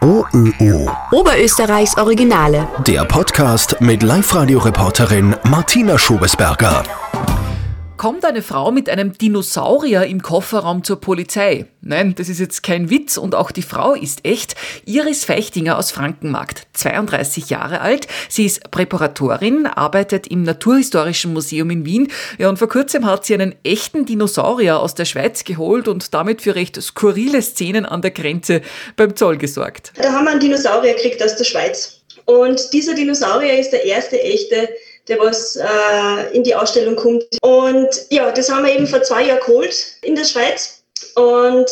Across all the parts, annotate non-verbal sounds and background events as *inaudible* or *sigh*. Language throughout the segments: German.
OÖO. Oberösterreichs Originale. Der Podcast mit Live-Radio-Reporterin Martina Schobesberger. Kommt eine Frau mit einem Dinosaurier im Kofferraum zur Polizei? Nein, das ist jetzt kein Witz und auch die Frau ist echt. Iris Feichtinger aus Frankenmarkt, 32 Jahre alt. Sie ist Präparatorin, arbeitet im Naturhistorischen Museum in Wien. Ja, und vor kurzem hat sie einen echten Dinosaurier aus der Schweiz geholt und damit für recht skurrile Szenen an der Grenze beim Zoll gesorgt. Da haben wir einen Dinosaurier gekriegt aus der Schweiz. Und dieser Dinosaurier ist der erste echte der was äh, in die Ausstellung kommt. Und ja, das haben wir eben vor zwei Jahren geholt in der Schweiz. Und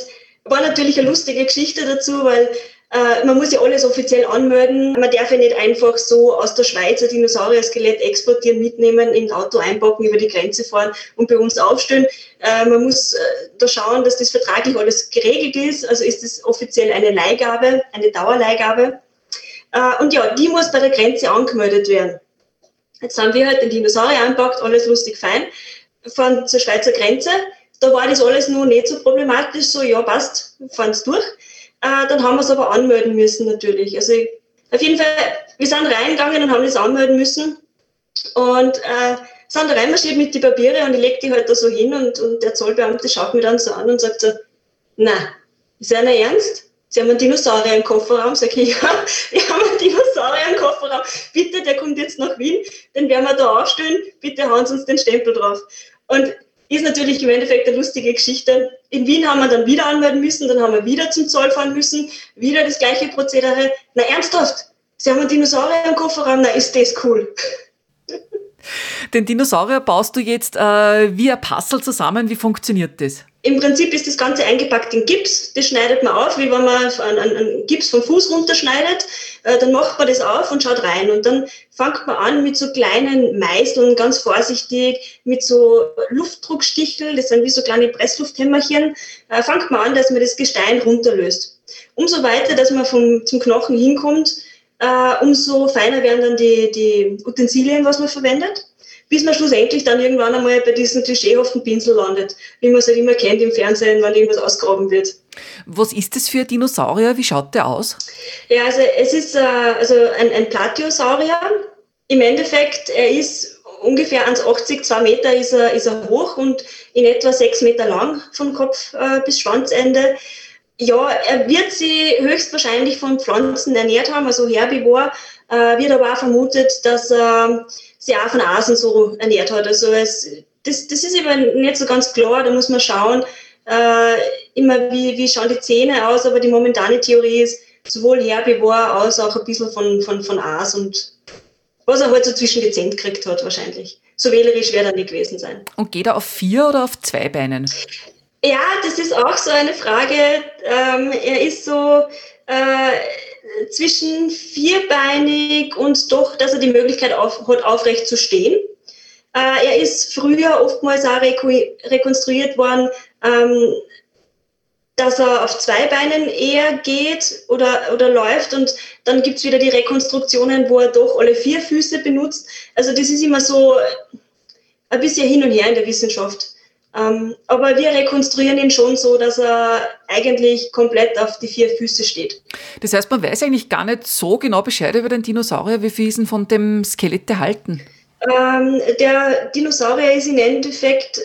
war natürlich eine lustige Geschichte dazu, weil äh, man muss ja alles offiziell anmelden. Man darf ja nicht einfach so aus der Schweiz ein Dinosaurier-Skelett exportieren, mitnehmen, in ein Auto einpacken, über die Grenze fahren und bei uns aufstellen. Äh, man muss äh, da schauen, dass das vertraglich alles geregelt ist. Also ist es offiziell eine Leihgabe, eine Dauerleihgabe. Äh, und ja, die muss bei der Grenze angemeldet werden. Jetzt haben wir halt den Dinosaurier anpackt, alles lustig fein, fahren zur Schweizer Grenze. Da war das alles nur nicht so problematisch, so ja, passt, fahren es durch. Äh, dann haben wir es aber anmelden müssen natürlich. Also auf jeden Fall, wir sind reingegangen und haben das anmelden müssen und äh, sind da reinmarschiert mit die Papiere und ich leg die halt da so hin und, und der Zollbeamte schaut mir dann so an und sagt so, na, ist einer ernst? Sie haben einen Dinosaurier im Kofferraum. Sag ich, *laughs* ja, wir haben einen Dinosaurier im Kofferraum. Bitte, der kommt jetzt nach Wien, den werden wir da aufstellen. Bitte hauen Sie uns den Stempel drauf. Und ist natürlich im Endeffekt eine lustige Geschichte. In Wien haben wir dann wieder anmelden müssen, dann haben wir wieder zum Zoll fahren müssen, wieder das gleiche Prozedere. Na, ernsthaft? Sie haben einen Dinosaurier im Kofferraum? Na, ist das cool. Den Dinosaurier baust du jetzt äh, wie ein Puzzle zusammen. Wie funktioniert das? Im Prinzip ist das Ganze eingepackt in Gips. Das schneidet man auf, wie wenn man einen, einen Gips vom Fuß runterschneidet. Äh, dann macht man das auf und schaut rein. Und dann fängt man an mit so kleinen Meißeln, ganz vorsichtig, mit so Luftdrucksticheln, das sind wie so kleine Presslufthämmerchen, äh, fängt man an, dass man das Gestein runterlöst. Umso weiter, dass man vom, zum Knochen hinkommt, äh, umso feiner werden dann die, die Utensilien, was man verwendet bis man schlussendlich dann irgendwann einmal bei diesen klischeehaften Pinsel landet, wie man es halt immer kennt im Fernsehen, wenn irgendwas ausgraben wird. Was ist das für ein Dinosaurier? Wie schaut der aus? Ja, also es ist äh, also ein, ein Platyosaurier. Im Endeffekt, er ist ungefähr 1,80, 2 Meter ist er, ist er hoch und in etwa 6 Meter lang von Kopf äh, bis Schwanzende. Ja, er wird sie höchstwahrscheinlich von Pflanzen ernährt haben, also Herbivor, äh, wird aber auch vermutet, dass er sie auch von Asen so ernährt hat. Also es, das, das ist eben nicht so ganz klar, da muss man schauen, äh, immer wie, wie schauen die Zähne aus, aber die momentane Theorie ist sowohl Herbivor als auch ein bisschen von, von, von Aas und was er halt so zwischen die Zähne gekriegt hat wahrscheinlich. So wählerisch wäre er nicht gewesen sein. Und geht er auf vier oder auf zwei Beinen? Ja, das ist auch so eine Frage. Ähm, er ist so, äh, zwischen vierbeinig und doch, dass er die Möglichkeit auf, hat, aufrecht zu stehen. Äh, er ist früher oftmals auch rekonstruiert worden, ähm, dass er auf zwei Beinen eher geht oder, oder läuft und dann gibt es wieder die Rekonstruktionen, wo er doch alle vier Füße benutzt. Also das ist immer so ein bisschen hin und her in der Wissenschaft. Ähm, aber wir rekonstruieren ihn schon so, dass er eigentlich komplett auf die vier Füße steht. Das heißt, man weiß eigentlich gar nicht so genau Bescheid über den Dinosaurier. Wie viel ist denn von dem Skelett erhalten? Ähm, der Dinosaurier ist im Endeffekt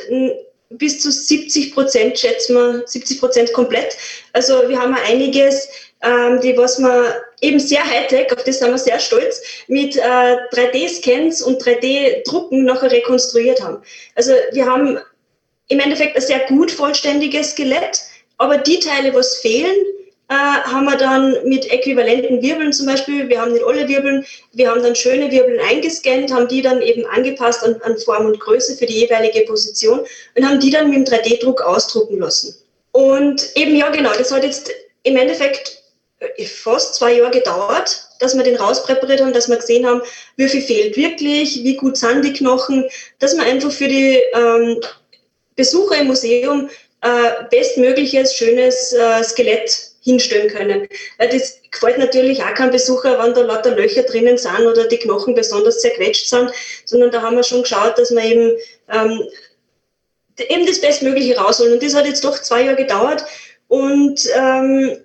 bis zu 70 Prozent, schätzen wir, 70 Prozent komplett. Also wir haben einiges, ähm, die was wir eben sehr Hightech, auf das sind wir sehr stolz, mit äh, 3D-Scans und 3D-Drucken nachher rekonstruiert haben. Also wir haben im Endeffekt ein sehr gut vollständiges Skelett, aber die Teile, was fehlen, äh, haben wir dann mit äquivalenten Wirbeln zum Beispiel, wir haben nicht alle Wirbeln, wir haben dann schöne Wirbeln eingescannt, haben die dann eben angepasst an, an Form und Größe für die jeweilige Position und haben die dann mit dem 3D-Druck ausdrucken lassen. Und eben, ja genau, das hat jetzt im Endeffekt äh, fast zwei Jahre gedauert, dass wir den rauspräpariert haben, dass wir gesehen haben, wie viel fehlt wirklich, wie gut sind die Knochen, dass wir einfach für die ähm, Besucher im Museum äh, bestmögliches, schönes äh, Skelett hinstellen können. Weil das gefällt natürlich auch keinem Besucher, wenn da lauter Löcher drinnen sind oder die Knochen besonders zerquetscht sind, sondern da haben wir schon geschaut, dass wir eben, ähm, eben das Bestmögliche rausholen. Und das hat jetzt doch zwei Jahre gedauert. Und ähm,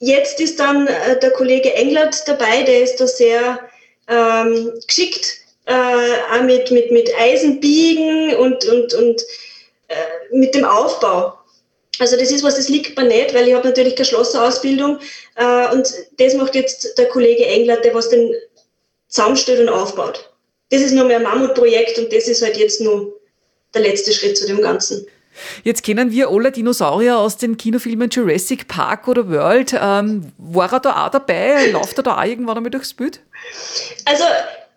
jetzt ist dann äh, der Kollege Englert dabei, der ist da sehr ähm, geschickt, äh, auch mit, mit, mit Eisenbiegen und, und, und äh, mit dem Aufbau. Also das ist was, das liegt mir nicht, weil ich habe natürlich keine Schlosserausbildung äh, und das macht jetzt der Kollege Englert, der was den zusammenstellt und aufbaut. Das ist nur mehr ein Mammutprojekt und das ist halt jetzt nur der letzte Schritt zu dem Ganzen. Jetzt kennen wir alle Dinosaurier aus den Kinofilmen Jurassic Park oder World. Ähm, war er da auch dabei? Läuft er da auch irgendwann einmal durchs Bild? Also,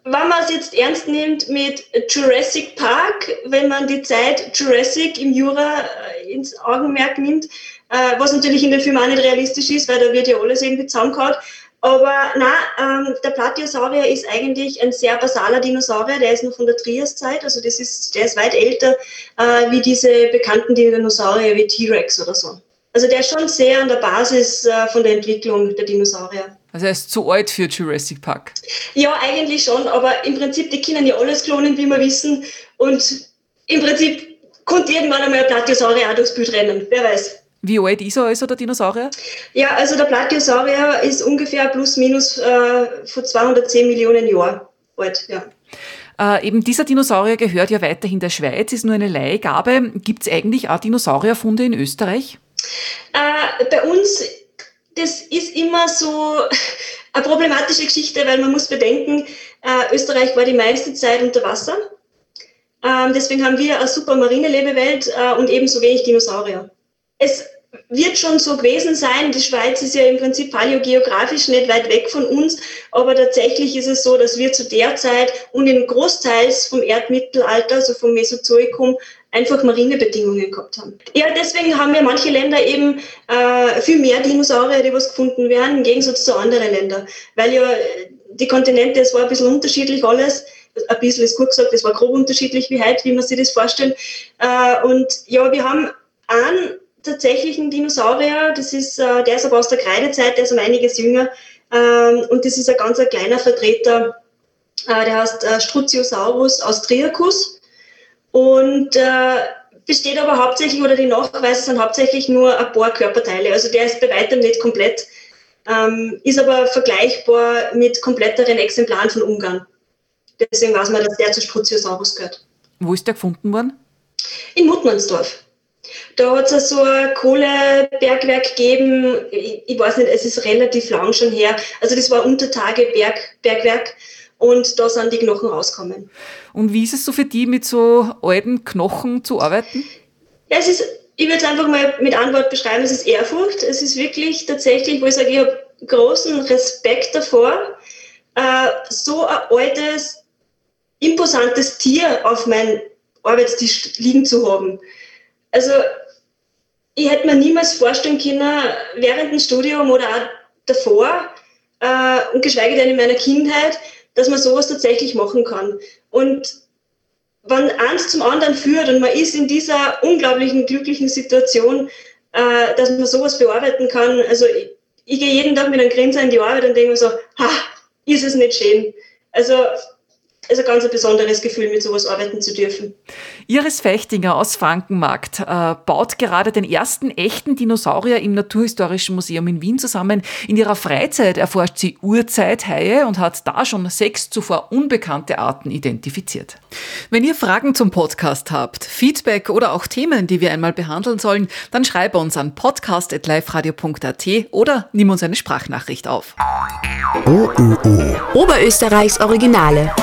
wenn man es jetzt ernst nimmt mit Jurassic Park, wenn man die Zeit Jurassic im Jura äh, ins Augenmerk nimmt, äh, was natürlich in den Filmen auch nicht realistisch ist, weil da wird ja alles irgendwie zusammengehauen, aber nein, ähm, der Platyosaurier ist eigentlich ein sehr basaler Dinosaurier, der ist noch von der Triaszeit, also das ist, der ist weit älter äh, wie diese bekannten Dinosaurier wie T-Rex oder so. Also der ist schon sehr an der Basis äh, von der Entwicklung der Dinosaurier. Also er ist zu alt für Jurassic Park. Ja, eigentlich schon, aber im Prinzip, die können ja alles klonen, wie wir wissen. Und im Prinzip konnte irgendwann einmal ein Platyosaurier auch durchs Bild rennen, wer weiß. Wie alt ist er also, der Dinosaurier? Ja, also der Platyosaurier ist ungefähr plus minus äh, vor 210 Millionen Jahren alt, ja. Äh, eben dieser Dinosaurier gehört ja weiterhin der Schweiz, ist nur eine Leihgabe. Gibt es eigentlich auch Dinosaurierfunde in Österreich? Äh, bei uns, das ist immer so *laughs* eine problematische Geschichte, weil man muss bedenken, äh, Österreich war die meiste Zeit unter Wasser. Ähm, deswegen haben wir eine super marine Lebewelt äh, und ebenso wenig Dinosaurier. Es wird schon so gewesen sein. Die Schweiz ist ja im Prinzip paläogeografisch nicht weit weg von uns, aber tatsächlich ist es so, dass wir zu der Zeit und in Großteils vom Erdmittelalter, also vom Mesozoikum, einfach marine Bedingungen gehabt haben. Ja, deswegen haben ja manche Länder eben äh, viel mehr Dinosaurier, die was gefunden werden, im Gegensatz zu anderen Ländern. Weil ja die Kontinente, es war ein bisschen unterschiedlich alles. Ein bisschen ist gut gesagt, es war grob unterschiedlich wie heute, wie man sich das vorstellt. Äh, und ja, wir haben einen tatsächlich ein Dinosaurier. Das ist, äh, der ist aber aus der Kreidezeit, der ist um einiges jünger. Ähm, und das ist ein ganz ein kleiner Vertreter, äh, der heißt äh, Struziosaurus austriacus. Und äh, besteht aber hauptsächlich, oder die Nachweise sind hauptsächlich nur ein paar Körperteile. Also der ist bei weitem nicht komplett, ähm, ist aber vergleichbar mit kompletteren Exemplaren von Ungarn. Deswegen weiß man, dass der zu Struziosaurus gehört. Wo ist der gefunden worden? In Mutmannsdorf. Da hat es so ein Kohlebergwerk gegeben, ich, ich, weiß nicht, es ist relativ lang schon her. Also das war Untertage Berg, Bergwerk und da sind die Knochen rausgekommen. Und wie ist es so für die, mit so alten Knochen zu arbeiten? Ja, es ist, ich würde es einfach mal mit Antwort beschreiben, es ist Ehrfurcht. Es ist wirklich tatsächlich, wo ich sage, ich habe großen Respekt davor, äh, so ein altes, imposantes Tier auf meinem Arbeitstisch liegen zu haben. Also ich hätte mir niemals vorstellen können, während dem Studium oder auch davor äh, und geschweige denn in meiner Kindheit, dass man sowas tatsächlich machen kann. Und wenn eins zum anderen führt und man ist in dieser unglaublichen glücklichen Situation, äh, dass man sowas bearbeiten kann, also ich, ich gehe jeden Tag mit einem Grinsen in die Arbeit und denke mir so, ha, ist es nicht schön. Also ist ein ganz besonderes Gefühl, mit sowas arbeiten zu dürfen. Iris Fechtinger aus Frankenmarkt äh, baut gerade den ersten echten Dinosaurier im Naturhistorischen Museum in Wien zusammen. In ihrer Freizeit erforscht sie Urzeithaie und hat da schon sechs zuvor unbekannte Arten identifiziert. Wenn ihr Fragen zum Podcast habt, Feedback oder auch Themen, die wir einmal behandeln sollen, dann schreibe uns an podcast.liferadio.at oder nimm uns eine Sprachnachricht auf. Oberösterreichs Originale.